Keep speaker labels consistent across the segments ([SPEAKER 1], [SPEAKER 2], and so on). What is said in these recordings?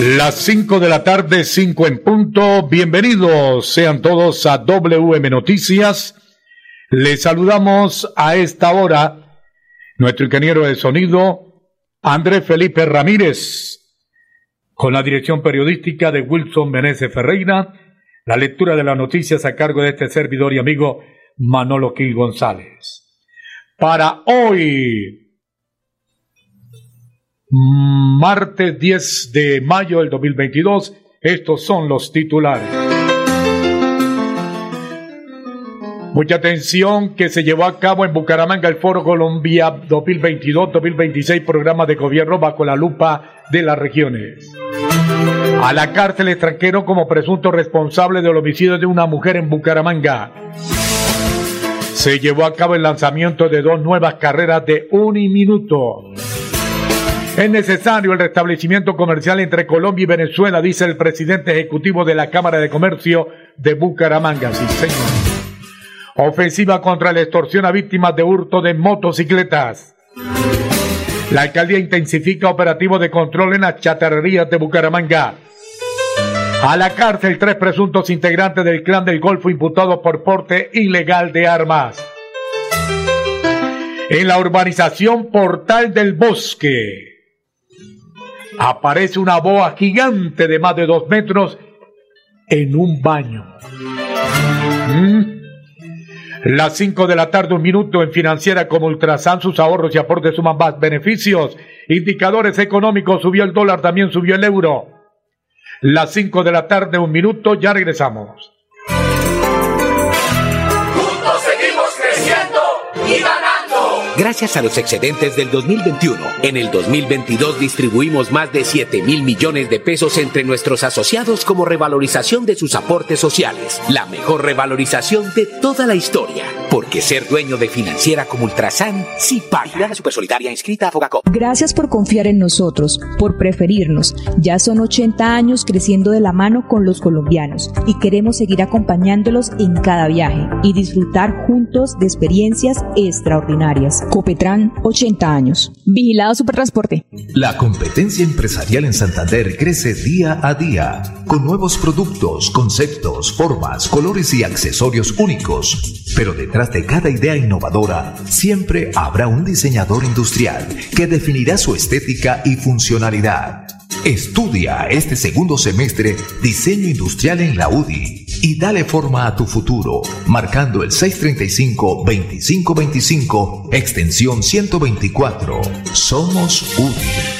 [SPEAKER 1] Las 5 de la tarde, 5 en punto. Bienvenidos sean todos a WM Noticias. Les saludamos a esta hora nuestro ingeniero de sonido, Andrés Felipe Ramírez, con la dirección periodística de Wilson Meneses Ferreira, la lectura de las noticias a cargo de este servidor y amigo Manolo Gil González. Para hoy, martes 10 de mayo del 2022. Estos son los titulares. Mucha atención que se llevó a cabo en Bucaramanga el Foro Colombia 2022-2026, programa de gobierno bajo la lupa de las regiones. A la cárcel extranjero como presunto responsable del homicidio de una mujer en Bucaramanga. Se llevó a cabo el lanzamiento de dos nuevas carreras de un minuto. Es necesario el restablecimiento comercial entre Colombia y Venezuela, dice el presidente ejecutivo de la Cámara de Comercio de Bucaramanga. Sí, señor. Ofensiva contra la extorsión a víctimas de hurto de motocicletas. La alcaldía intensifica operativo de control en las chatarrerías de Bucaramanga. A la cárcel tres presuntos integrantes del clan del Golfo imputados por porte ilegal de armas. En la urbanización Portal del Bosque aparece una boa gigante de más de dos metros en un baño. ¿Mm? Las 5 de la tarde, un minuto en financiera como Ultrasan, sus ahorros y aportes suman más beneficios. Indicadores económicos, subió el dólar, también subió el euro. Las 5 de la tarde, un minuto, ya regresamos.
[SPEAKER 2] Juntos seguimos creciendo y.
[SPEAKER 3] Gracias a los excedentes del 2021, en el 2022 distribuimos más de 7 mil millones de pesos entre nuestros asociados como revalorización de sus aportes sociales. La mejor revalorización de toda la historia. Porque ser dueño de financiera como Ultrasan sí paga. La Supersolidaria inscrita a Fogacop.
[SPEAKER 4] Gracias por confiar en nosotros, por preferirnos. Ya son 80 años creciendo de la mano con los colombianos y queremos seguir acompañándolos en cada viaje y disfrutar juntos de experiencias extraordinarias. Copetran, 80 años. Vigilado Supertransporte.
[SPEAKER 5] La competencia empresarial en Santander crece día a día, con nuevos productos, conceptos, formas, colores y accesorios únicos. Pero detrás de cada idea innovadora, siempre habrá un diseñador industrial que definirá su estética y funcionalidad. Estudia este segundo semestre diseño industrial en la UDI y dale forma a tu futuro, marcando el 635-2525, extensión 124. Somos UDI.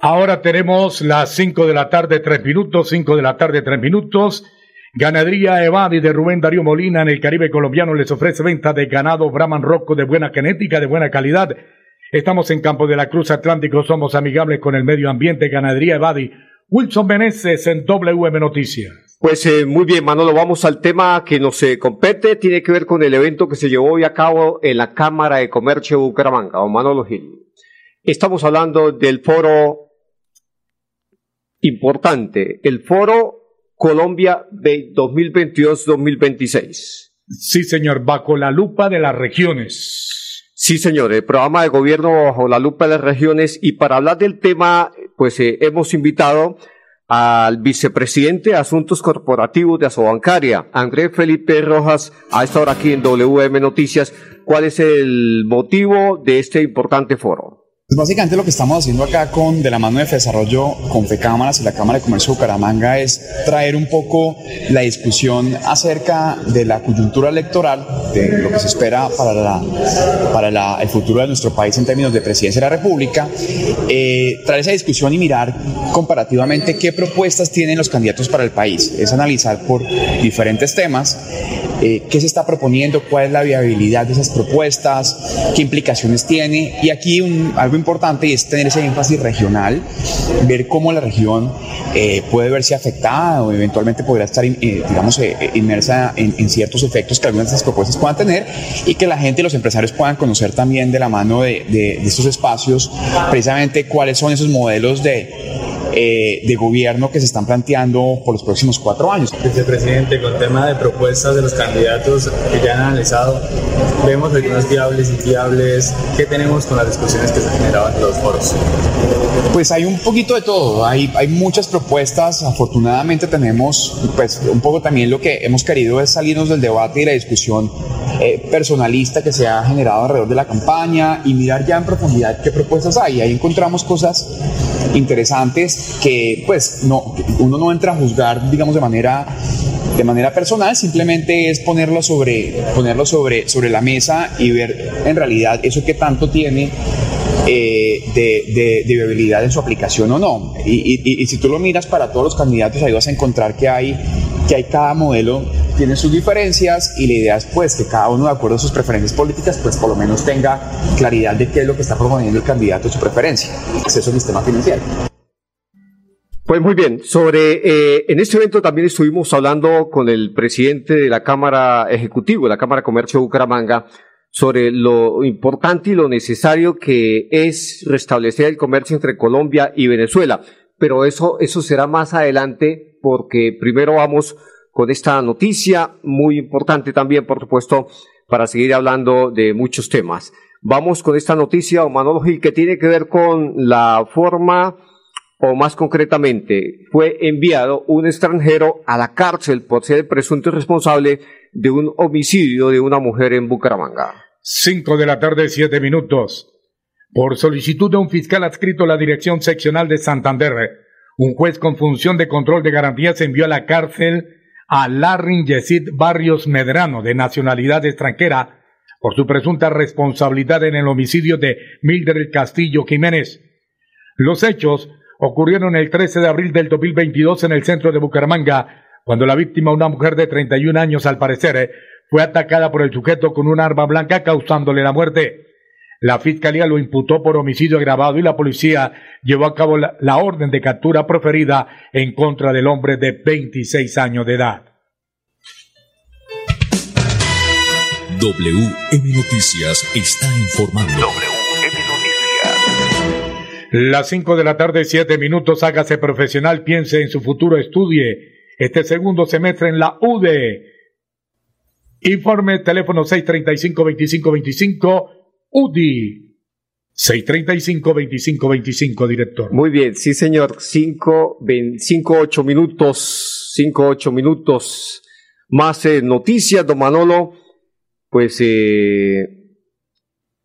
[SPEAKER 1] ahora tenemos las 5 de la tarde, 3 minutos, 5 de la tarde, 3 minutos. Ganadería Evadi de Rubén Darío Molina en el Caribe colombiano les ofrece venta de ganado Brahman Rocco de buena genética, de buena calidad. Estamos en Campo de la Cruz Atlántico, somos amigables con el medio ambiente. Ganadería Evadi. Wilson Meneses en WM Noticias.
[SPEAKER 6] Pues eh, muy bien, Manolo, vamos al tema que nos eh, compete, tiene que ver con el evento que se llevó hoy a cabo en la Cámara de Comercio de Bucaramanga, o Manolo Gil. Estamos hablando del foro importante, el foro Colombia 2022-2026.
[SPEAKER 1] Sí, señor, bajo la lupa de las regiones.
[SPEAKER 6] Sí, señor, el programa de gobierno bajo la lupa de las regiones y para hablar del tema, pues eh, hemos invitado al vicepresidente de Asuntos Corporativos de Asobancaria, Andrés Felipe Rojas, a esta hora aquí en WM Noticias. ¿Cuál es el motivo de este importante foro?
[SPEAKER 7] Pues básicamente lo que estamos haciendo acá con de la mano de Desarrollo con FECámaras y la Cámara de Comercio de Bucaramanga es traer un poco la discusión acerca de la coyuntura electoral, de lo que se espera para, la, para el futuro de nuestro país en términos de presidencia de la República, eh, traer esa discusión y mirar comparativamente qué propuestas tienen los candidatos para el país. Es analizar por diferentes temas eh, qué se está proponiendo, cuál es la viabilidad de esas propuestas, qué implicaciones tiene. Y aquí un, algo importante es tener ese énfasis regional, ver cómo la región eh, puede verse afectada o eventualmente podrá estar, eh, digamos, inmersa en, ciertos efectos que algunas de esas propuestas puedan tener y que la gente y los empresarios puedan conocer también de la mano de, de estos espacios precisamente cuáles son esos modelos de eh, de gobierno que se están planteando por los próximos cuatro años.
[SPEAKER 8] Vicepresidente, con tema de propuestas de los candidatos que ya han analizado, vemos algunas viables y viables. ¿Qué tenemos con las discusiones que se generaban en los foros?
[SPEAKER 7] Pues hay un poquito de todo, hay, hay muchas propuestas, afortunadamente tenemos, pues un poco también lo que hemos querido es salirnos del debate y la discusión eh, personalista que se ha generado alrededor de la campaña y mirar ya en profundidad qué propuestas hay. Ahí encontramos cosas interesantes que pues no, uno no entra a juzgar, digamos, de manera de manera personal, simplemente es ponerlo sobre, ponerlo sobre, sobre la mesa y ver en realidad eso que tanto tiene eh, de, de, viabilidad en su aplicación o no. Y, si tú lo miras para todos los candidatos, ahí vas a encontrar que hay, que hay cada modelo tiene sus diferencias y la idea es pues que cada uno de acuerdo a sus preferencias políticas pues por lo menos tenga claridad de qué es lo que está proponiendo el candidato de su preferencia, acceso al sistema financiero.
[SPEAKER 6] Pues muy bien, sobre, eh, en este evento también estuvimos hablando con el presidente de la Cámara Ejecutiva, la Cámara de Comercio de Bucaramanga, sobre lo importante y lo necesario que es restablecer el comercio entre Colombia y Venezuela. Pero eso, eso será más adelante porque primero vamos con esta noticia muy importante también, por supuesto, para seguir hablando de muchos temas. Vamos con esta noticia, Manolo que tiene que ver con la forma, o más concretamente, fue enviado un extranjero a la cárcel por ser presunto responsable de un homicidio de una mujer en Bucaramanga.
[SPEAKER 1] Cinco de la tarde, siete minutos. Por solicitud de un fiscal adscrito a la Dirección Seccional de Santander, un juez con función de control de garantías envió a la cárcel a Larry Barrios Medrano, de nacionalidad extranjera, por su presunta responsabilidad en el homicidio de Mildred Castillo Jiménez. Los hechos ocurrieron el 13 de abril del 2022 en el centro de Bucaramanga, cuando la víctima, una mujer de 31 años al parecer, fue atacada por el sujeto con un arma blanca causándole la muerte. La fiscalía lo imputó por homicidio agravado y la policía llevó a cabo la, orden de captura proferida en contra del hombre de 26 años de edad.
[SPEAKER 9] WM Noticias está informando. WM
[SPEAKER 1] Noticias. Las 5 de la tarde, 7 minutos, hágase profesional, piense en su futuro, estudie este segundo semestre en la UDE. Informe teléfono 635-2525 UDI. 635-2525, director.
[SPEAKER 6] Muy bien, sí, señor. 5, 8 minutos, 5, 8 minutos. Más eh, noticias, don Manolo. Pues eh,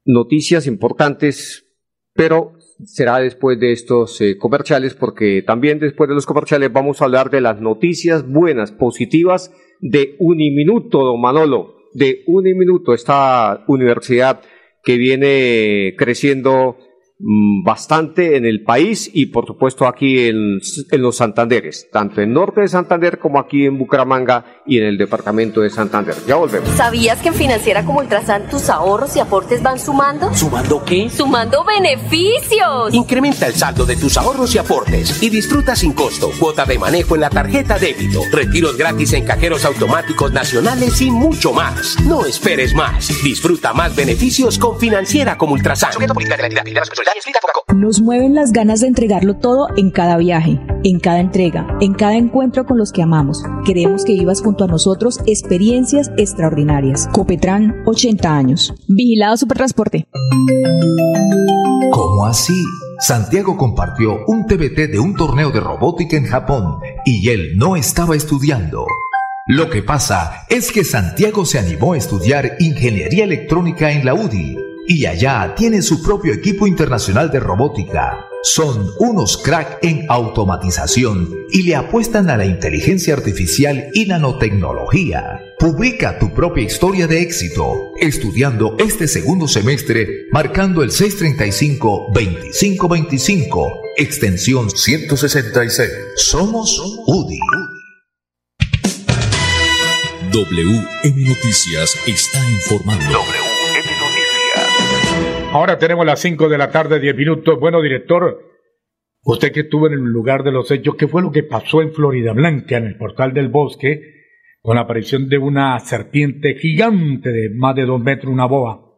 [SPEAKER 6] noticias importantes, pero será después de estos eh, comerciales, porque también después de los comerciales vamos a hablar de las noticias buenas, positivas de Uniminuto, don Manolo. De Uniminuto, esta universidad que viene creciendo bastante en el país y por supuesto aquí en, los Santanderes, tanto en norte de Santander como aquí en Bucaramanga y en el departamento de Santander. Ya volvemos.
[SPEAKER 10] ¿Sabías que en Financiera como Ultrasan tus ahorros y aportes van sumando?
[SPEAKER 3] ¿Sumando qué?
[SPEAKER 10] ¡Sumando beneficios!
[SPEAKER 3] Incrementa el saldo de tus ahorros y aportes y disfruta sin costo cuota de manejo en la tarjeta débito, retiros gratis en cajeros automáticos nacionales y mucho más. No esperes más. Disfruta más beneficios con Financiera como Ultrasan.
[SPEAKER 4] Nos mueven las ganas de entregarlo todo en cada viaje, en cada entrega, en cada encuentro con los que amamos. Queremos que vivas junto a nosotros experiencias extraordinarias. Copetran, 80 años. Vigilado Supertransporte.
[SPEAKER 5] ¿Cómo así? Santiago compartió un TBT de un torneo de robótica en Japón y él no estaba estudiando. Lo que pasa es que Santiago se animó a estudiar ingeniería electrónica en la UDI y allá tiene su propio equipo internacional de robótica. Son unos crack en automatización y le apuestan a la inteligencia artificial y nanotecnología. Publica tu propia historia de éxito estudiando este segundo semestre marcando el 635-2525, extensión 166. Somos UDI.
[SPEAKER 9] WM Noticias está informando.
[SPEAKER 1] Ahora tenemos las 5 de la tarde, 10 minutos. Bueno, director, usted que estuvo en el lugar de los hechos, ¿qué fue lo que pasó en Florida Blanca, en el portal del bosque, con la aparición de una serpiente gigante de más de dos metros, una boa?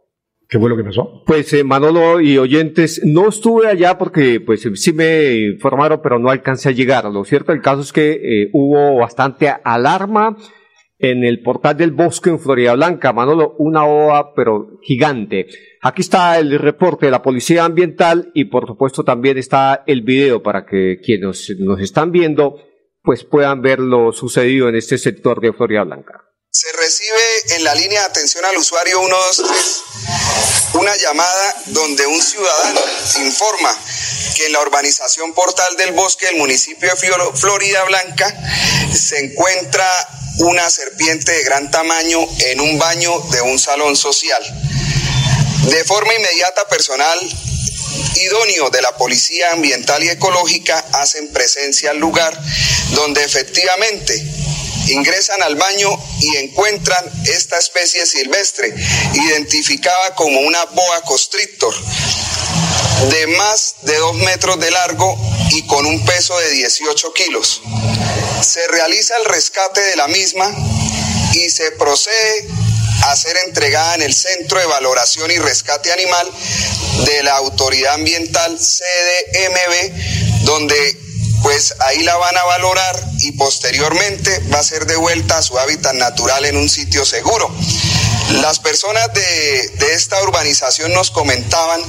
[SPEAKER 1] ¿Qué fue lo que pasó?
[SPEAKER 6] Pues eh, Manolo y oyentes, no estuve allá porque pues sí me informaron, pero no alcancé a llegar. Lo cierto del caso es que eh, hubo bastante alarma en el portal del bosque en Florida Blanca, Manolo, una ova pero gigante. Aquí está el reporte de la Policía Ambiental y por supuesto también está el video para que quienes nos están viendo pues puedan ver lo sucedido en este sector de Florida Blanca.
[SPEAKER 7] Se recibe en la línea de atención al usuario 123 una llamada donde un ciudadano informa que en la urbanización Portal del Bosque del municipio de Florida Blanca se encuentra una serpiente de gran tamaño en un baño de un salón social. De forma inmediata personal idóneo de la Policía Ambiental y Ecológica hacen presencia al lugar donde efectivamente ingresan al baño y encuentran esta especie silvestre, identificada como una boa constrictor, de más de dos metros de largo y con un peso de 18 kilos. Se realiza el rescate de la misma y se procede a ser entregada en el Centro de Valoración y Rescate Animal de la Autoridad Ambiental CDMB, donde pues ahí la van a valorar y posteriormente va a ser devuelta a su hábitat natural en un sitio seguro. Las personas de, de, esta urbanización nos comentaban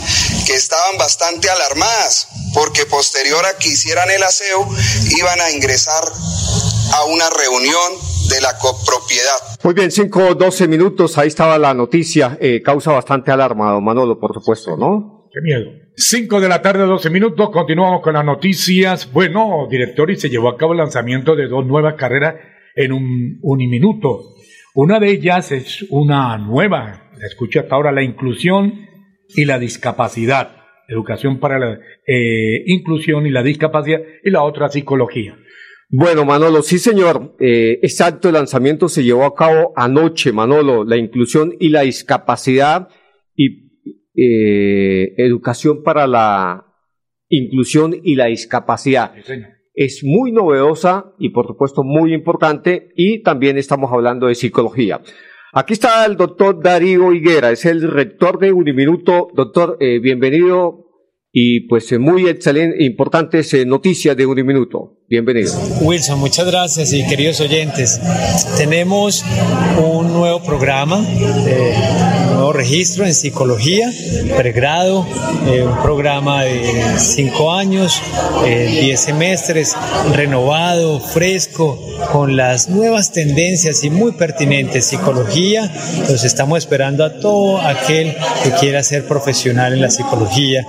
[SPEAKER 7] que estaban bastante alarmadas porque posterior a que hicieran el aseo iban a ingresar a una reunión de la copropiedad.
[SPEAKER 6] Muy bien, 5 12 minutos, ahí estaba la noticia, eh, causa bastante alarma, don Manolo, por supuesto, ¿no?
[SPEAKER 1] Qué miedo. 5 de la tarde, 12 minutos, continuamos con las noticias. Bueno, director, y se llevó a cabo el lanzamiento de dos nuevas carreras en un uniminuto. Una de ellas es una nueva, la escucho hasta ahora, la inclusión y la discapacidad. Educación para la eh, inclusión y la discapacidad, y la otra psicología.
[SPEAKER 6] Bueno, Manolo, sí, señor. Eh, exacto, el lanzamiento se llevó a cabo anoche, Manolo, la inclusión y la discapacidad y eh, educación para la inclusión y la discapacidad. es muy novedosa y por supuesto muy importante y también estamos hablando de psicología. Aquí está el doctor Darío Higuera, es el rector de Uniminuto. Doctor, eh, bienvenido y pues eh, muy excelente, importantes eh, noticias de un minuto. Bienvenido.
[SPEAKER 11] Wilson, muchas gracias y queridos oyentes. Tenemos un nuevo programa, un nuevo registro en psicología, pregrado, eh, un programa de cinco años, diez semestres, renovado, fresco, con las nuevas tendencias y muy pertinentes. Psicología, los estamos esperando a todo aquel que quiera ser profesional en la psicología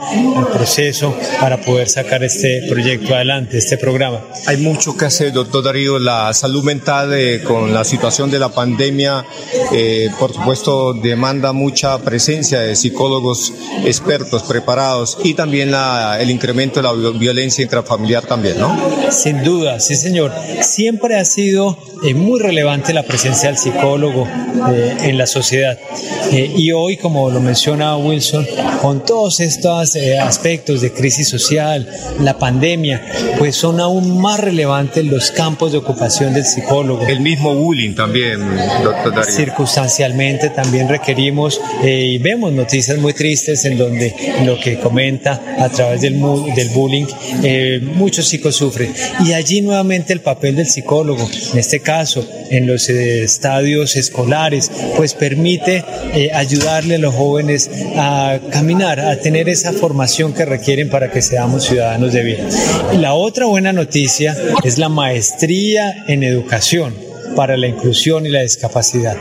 [SPEAKER 11] proceso para poder sacar este proyecto adelante, este programa.
[SPEAKER 12] Hay mucho que hacer, doctor Darío. La salud mental eh, con la situación de la pandemia, eh, por supuesto, demanda mucha presencia de psicólogos expertos, preparados y también la, el incremento de la violencia intrafamiliar también, ¿no?
[SPEAKER 11] Sin duda, sí, señor. Siempre ha sido eh, muy relevante la presencia del psicólogo en la sociedad. y hoy, como lo menciona Wilson, con todos estos aspectos, de crisis social, la pandemia, pues son aún más relevantes los campos de ocupación del psicólogo.
[SPEAKER 12] El mismo bullying también, doctor Darío.
[SPEAKER 11] Circunstancialmente también requerimos eh, y vemos noticias muy tristes en donde lo que comenta a través del, del bullying, eh, muchos chicos sufren. Y allí nuevamente el papel del psicólogo, en este caso en los eh, estadios escolares, pues permite ayudarle a los jóvenes a caminar, a tener esa formación que requieren para que seamos ciudadanos de bien. La otra buena noticia es la maestría en educación para la inclusión y la discapacidad.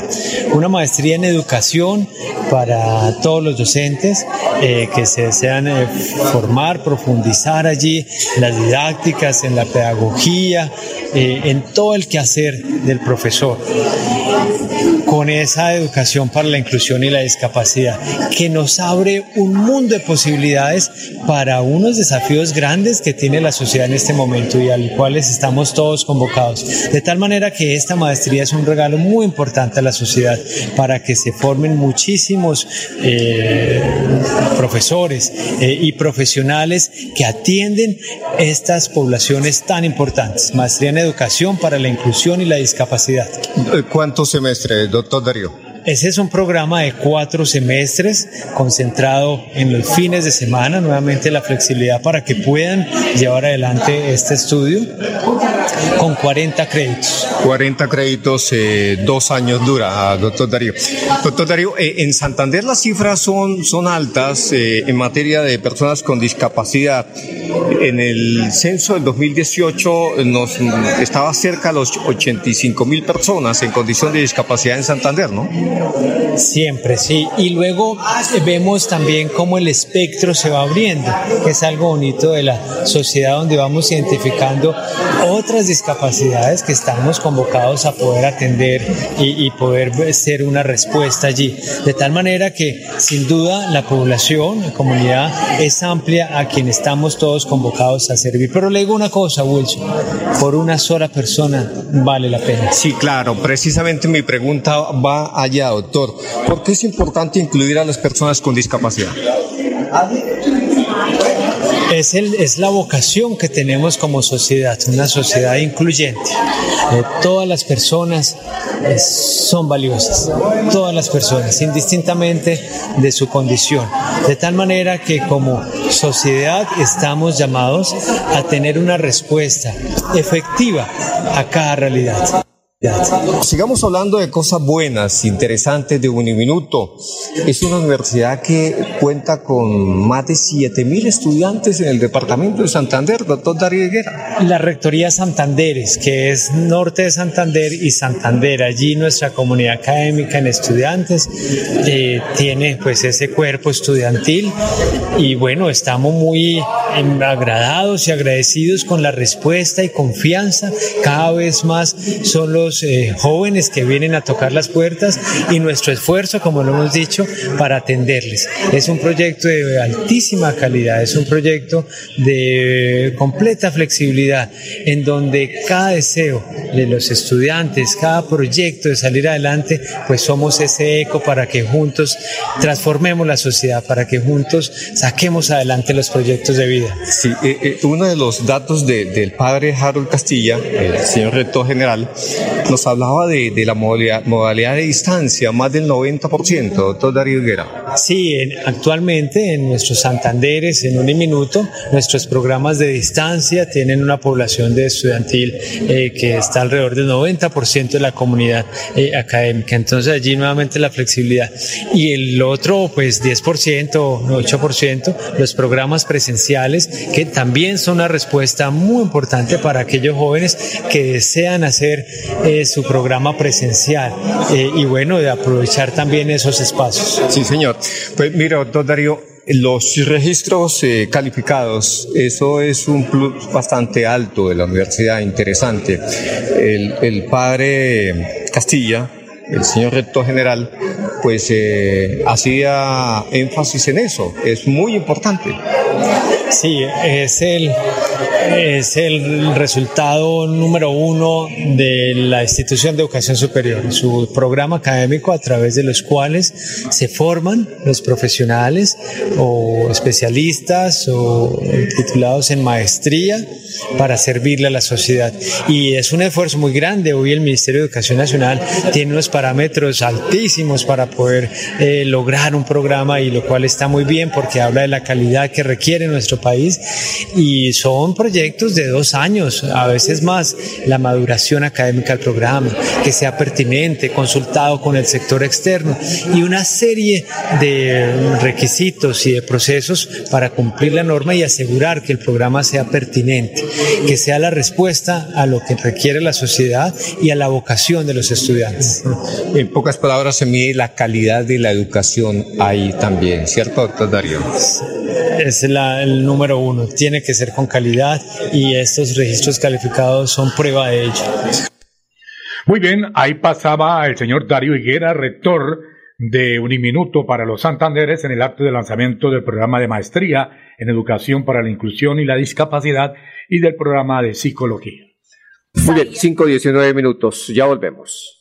[SPEAKER 11] Una maestría en educación para todos los docentes eh, que se desean eh, formar, profundizar allí en las didácticas, en la pedagogía, eh, en todo el quehacer del profesor con esa educación para la inclusión y la discapacidad, que nos abre un mundo de posibilidades para unos desafíos grandes que tiene la sociedad en este momento y a los cuales estamos todos convocados. De tal manera que esta maestría es un regalo muy importante a la sociedad para que se formen muchísimos eh, profesores eh, y profesionales que atienden estas poblaciones tan importantes. Maestría en educación para la inclusión y la discapacidad.
[SPEAKER 12] ¿Cuántos semestres, doctor Darío?
[SPEAKER 11] Ese es un programa de cuatro semestres concentrado en los fines de semana, nuevamente la flexibilidad para que puedan llevar adelante este estudio con 40 créditos.
[SPEAKER 12] 40 créditos, eh, dos años dura, ah, doctor Darío. Doctor Darío, eh, en Santander las cifras son, son altas eh, en materia de personas con discapacidad. En el censo del 2018 nos estaba cerca de los 85 mil personas en condición de discapacidad en Santander, ¿no?
[SPEAKER 11] Siempre, sí. Y luego vemos también cómo el espectro se va abriendo, que es algo bonito de la sociedad donde vamos identificando otras discapacidades que estamos convocados a poder atender y, poder ser una respuesta allí. De tal manera que sin duda la población, la comunidad es amplia a quien estamos todos convocados a servir. Pero le digo una cosa, Wilson, por una sola persona vale la pena.
[SPEAKER 12] Sí, claro, precisamente mi pregunta va allá doctor, ¿por qué es importante incluir a las personas con discapacidad?
[SPEAKER 11] Es, el, es la vocación que tenemos como sociedad, una sociedad incluyente. Eh, todas las personas eh, son valiosas, todas las personas, indistintamente de su condición. De tal manera que como sociedad estamos llamados a tener una respuesta efectiva a cada realidad.
[SPEAKER 12] Sigamos hablando de cosas buenas, interesantes de Uniminuto. Es una universidad que cuenta con más de 7.000 estudiantes en el departamento de Santander, doctor Darío Higuera.
[SPEAKER 11] La Rectoría Santanderes, que es norte de Santander y Santander. Allí nuestra comunidad académica en estudiantes eh, tiene pues ese cuerpo estudiantil y bueno, estamos muy agradados y agradecidos con la respuesta y confianza. Cada vez más son los eh, jóvenes que vienen a tocar las puertas y nuestro esfuerzo, como lo hemos dicho, para atenderles. Es un proyecto de altísima calidad, es un proyecto de completa flexibilidad, en donde cada deseo de los estudiantes, cada proyecto de salir adelante, pues somos ese eco para que juntos transformemos la sociedad, para que juntos saquemos adelante los proyectos de vida.
[SPEAKER 12] Eh, eh, uno de los datos del padre Harold Castilla, el señor rector general, nos hablaba de, la modalidad, de distancia, más del 90%, doctor Darío Higuera.
[SPEAKER 11] Sí, actualmente en nuestros Santanderes, en un minuto, nuestros programas de distancia tienen una población de estudiantil eh, que está alrededor del 90% de la comunidad eh, académica. Entonces allí nuevamente la flexibilidad. Y el otro, pues 10%, 8%, los programas presenciales, que también son una respuesta muy importante para aquellos jóvenes que desean hacer eh, su programa presencial eh, y bueno, de aprovechar también esos espacios.
[SPEAKER 12] Sí, señor. Pues mira, doctor Darío, los registros eh, calificados, eso es un plus bastante alto de la universidad, interesante. El, el padre Castilla, el señor rector general, pues hacía énfasis en eso, es muy importante.
[SPEAKER 11] Sí, es el, es el resultado número uno de la institución de educación superior, su programa académico a través de los cuales se forman los profesionales o especialistas o titulados en maestría para servirle a la sociedad. Y es un esfuerzo muy grande. Hoy el Ministerio de Educación Nacional tiene unos parámetros altísimos para poder eh, lograr un programa y lo cual está muy bien porque habla de la calidad que requiere nuestro país y son proyectos de dos años, a veces más, la maduración académica del programa, que sea pertinente, consultado con el sector externo y una serie de requisitos y de procesos para cumplir la norma y asegurar que el programa sea pertinente, que sea la respuesta a lo que requiere la sociedad y a la vocación de los estudiantes.
[SPEAKER 12] En pocas palabras, se mide la calidad de la educación ahí también, ¿cierto, doctor Darío?
[SPEAKER 11] Es el número uno, tiene que ser con calidad y estos registros calificados son prueba de ello.
[SPEAKER 1] Muy bien, ahí pasaba el señor Darío Higuera, rector de Uniminuto para los Santanderes en el acto de lanzamiento del programa de maestría en educación para la inclusión y la discapacidad y del programa de psicología.
[SPEAKER 6] Muy bien, 5-19 minutos, ya volvemos.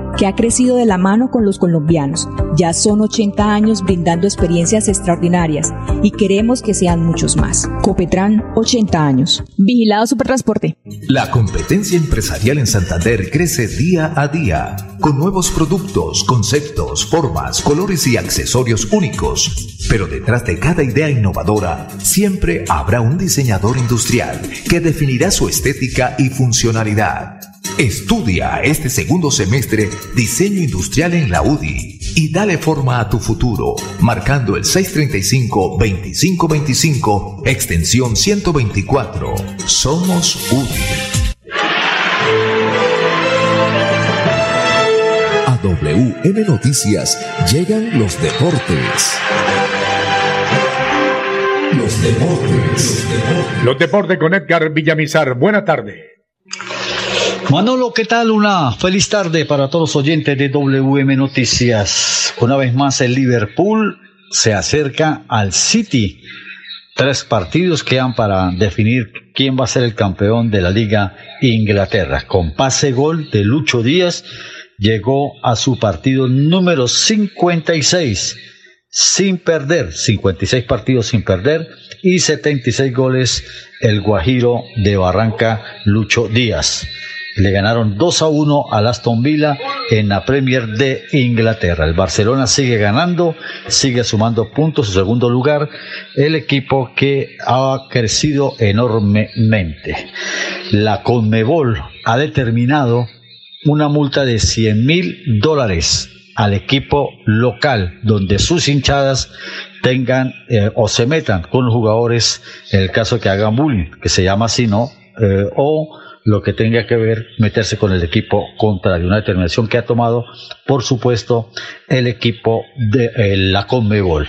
[SPEAKER 4] que ha crecido de la mano con los colombianos. Ya son 80 años brindando experiencias extraordinarias y queremos que sean muchos más. Copetran, 80 años. Vigilado Supertransporte.
[SPEAKER 5] La competencia empresarial en Santander crece día a día, con nuevos productos, conceptos, formas, colores y accesorios únicos. Pero detrás de cada idea innovadora, siempre habrá un diseñador industrial que definirá su estética y funcionalidad. Estudia este segundo semestre diseño industrial en la UDI y dale forma a tu futuro, marcando el 635-2525, extensión 124. Somos UDI.
[SPEAKER 9] A WM Noticias llegan los deportes.
[SPEAKER 1] Los deportes. Los deportes con Edgar Villamizar. Buena tarde.
[SPEAKER 13] Manolo, ¿qué tal? Una feliz tarde para todos los oyentes de WM Noticias. Una vez más el Liverpool se acerca al City. Tres partidos quedan para definir quién va a ser el campeón de la Liga Inglaterra. Con pase gol de Lucho Díaz llegó a su partido número 56 sin perder, 56 partidos sin perder y 76 goles el Guajiro de Barranca Lucho Díaz. Le ganaron 2 a 1 al Aston Villa en la Premier de Inglaterra. El Barcelona sigue ganando, sigue sumando puntos en segundo lugar. El equipo que ha crecido enormemente. La Conmebol ha determinado una multa de 100 mil dólares al equipo local donde sus hinchadas tengan eh, o se metan con los jugadores en el caso que hagan bullying, que se llama así, ¿no? Eh, o lo que tenga que ver meterse con el equipo contrario. Una determinación que ha tomado, por supuesto, el equipo de la Conmebol.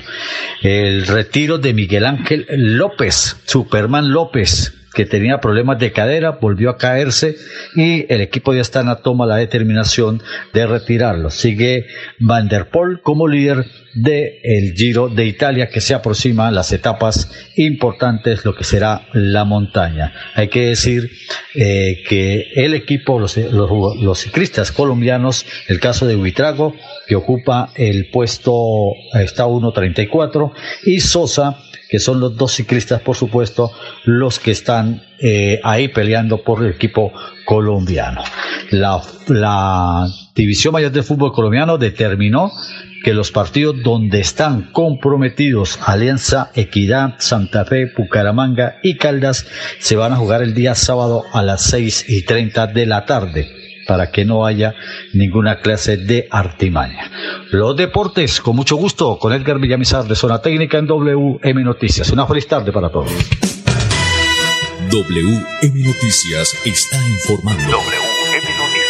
[SPEAKER 13] El retiro de Miguel Ángel López, Superman López, que tenía problemas de cadera, volvió a caerse y el equipo de Astana toma la determinación de retirarlo. Sigue Van der Poel como líder del el Giro de Italia que se aproxima a las etapas importantes, lo que será la montaña. Hay que decir eh, que el equipo, los, los, ciclistas colombianos, el caso de Huitrago, que ocupa el puesto, está 1.34, y Sosa, que son los dos ciclistas, por supuesto, los que están eh, ahí peleando por el equipo colombiano. La, División Mayor de Fútbol Colombiano determinó que los partidos donde están comprometidos Alianza, Equidad, Santa Fe, Bucaramanga y Caldas se van a jugar el día sábado a las seis y treinta de la tarde para que no haya ninguna clase de artimaña. Los deportes, con mucho gusto, con Edgar Villamizar de Zona Técnica en WM Noticias. Una feliz tarde para todos.
[SPEAKER 9] WM Noticias está informando. WM
[SPEAKER 1] Noticias.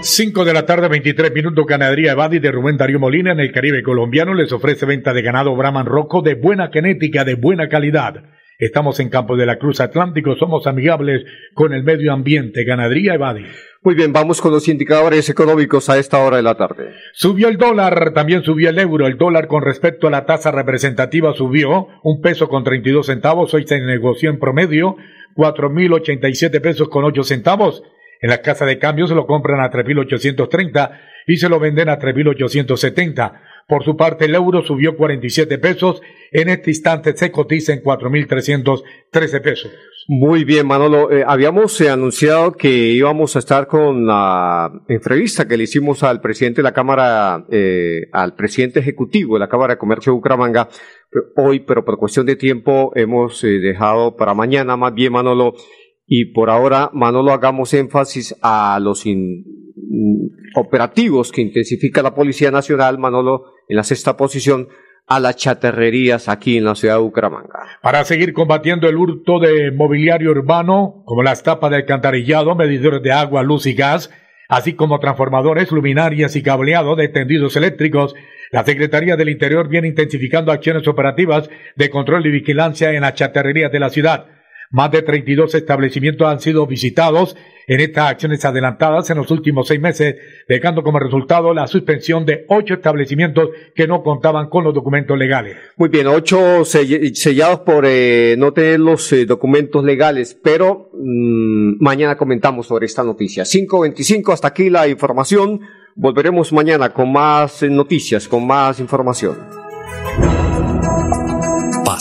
[SPEAKER 1] 5 de la tarde, 23 minutos, ganadería Badi de Rubén Darío Molina en el Caribe colombiano les ofrece venta de ganado Brahman Roco de buena genética, de buena calidad Estamos en Campo de la Cruz Atlántico, somos amigables con el medio ambiente, ganadería y badi.
[SPEAKER 6] Muy bien, vamos con los indicadores económicos a esta hora de la tarde.
[SPEAKER 1] Subió el dólar, también subió el euro. El dólar con respecto a la tasa representativa subió un peso con 32 centavos. Hoy se negoció en promedio 4.087 pesos con 8 centavos. En la casa de cambio se lo compran a 3.830 y se lo venden a 3.870. Por su parte, el euro subió 47 pesos. En este instante se cotiza en 4.313 pesos.
[SPEAKER 6] Muy bien, Manolo. Eh, habíamos eh, anunciado que íbamos a estar con la entrevista que le hicimos al presidente de la Cámara, eh, al presidente ejecutivo de la Cámara de Comercio de Bucaramanga hoy, pero por cuestión de tiempo hemos dejado para mañana más bien, Manolo. Y por ahora, Manolo, hagamos énfasis a los operativos que intensifica la Policía Nacional, Manolo, en la sexta posición, a las chaterrerías aquí en la ciudad de Bucaramanga.
[SPEAKER 1] Para seguir combatiendo el hurto de mobiliario urbano, como las tapas de alcantarillado, medidores de agua, luz y gas, así como transformadores, luminarias y cableado de tendidos eléctricos, la Secretaría del Interior viene intensificando acciones operativas de control y vigilancia en las chatarrerías de la ciudad. Más de 32 establecimientos han sido visitados en estas acciones adelantadas en los últimos seis meses, dejando como resultado la suspensión de ocho establecimientos que no contaban con los documentos legales.
[SPEAKER 6] Muy bien, ocho sellados por eh, no tener los eh, documentos legales, pero mm, mañana comentamos sobre esta noticia. 5.25, hasta aquí la información. Volveremos mañana con más eh, noticias, con más información.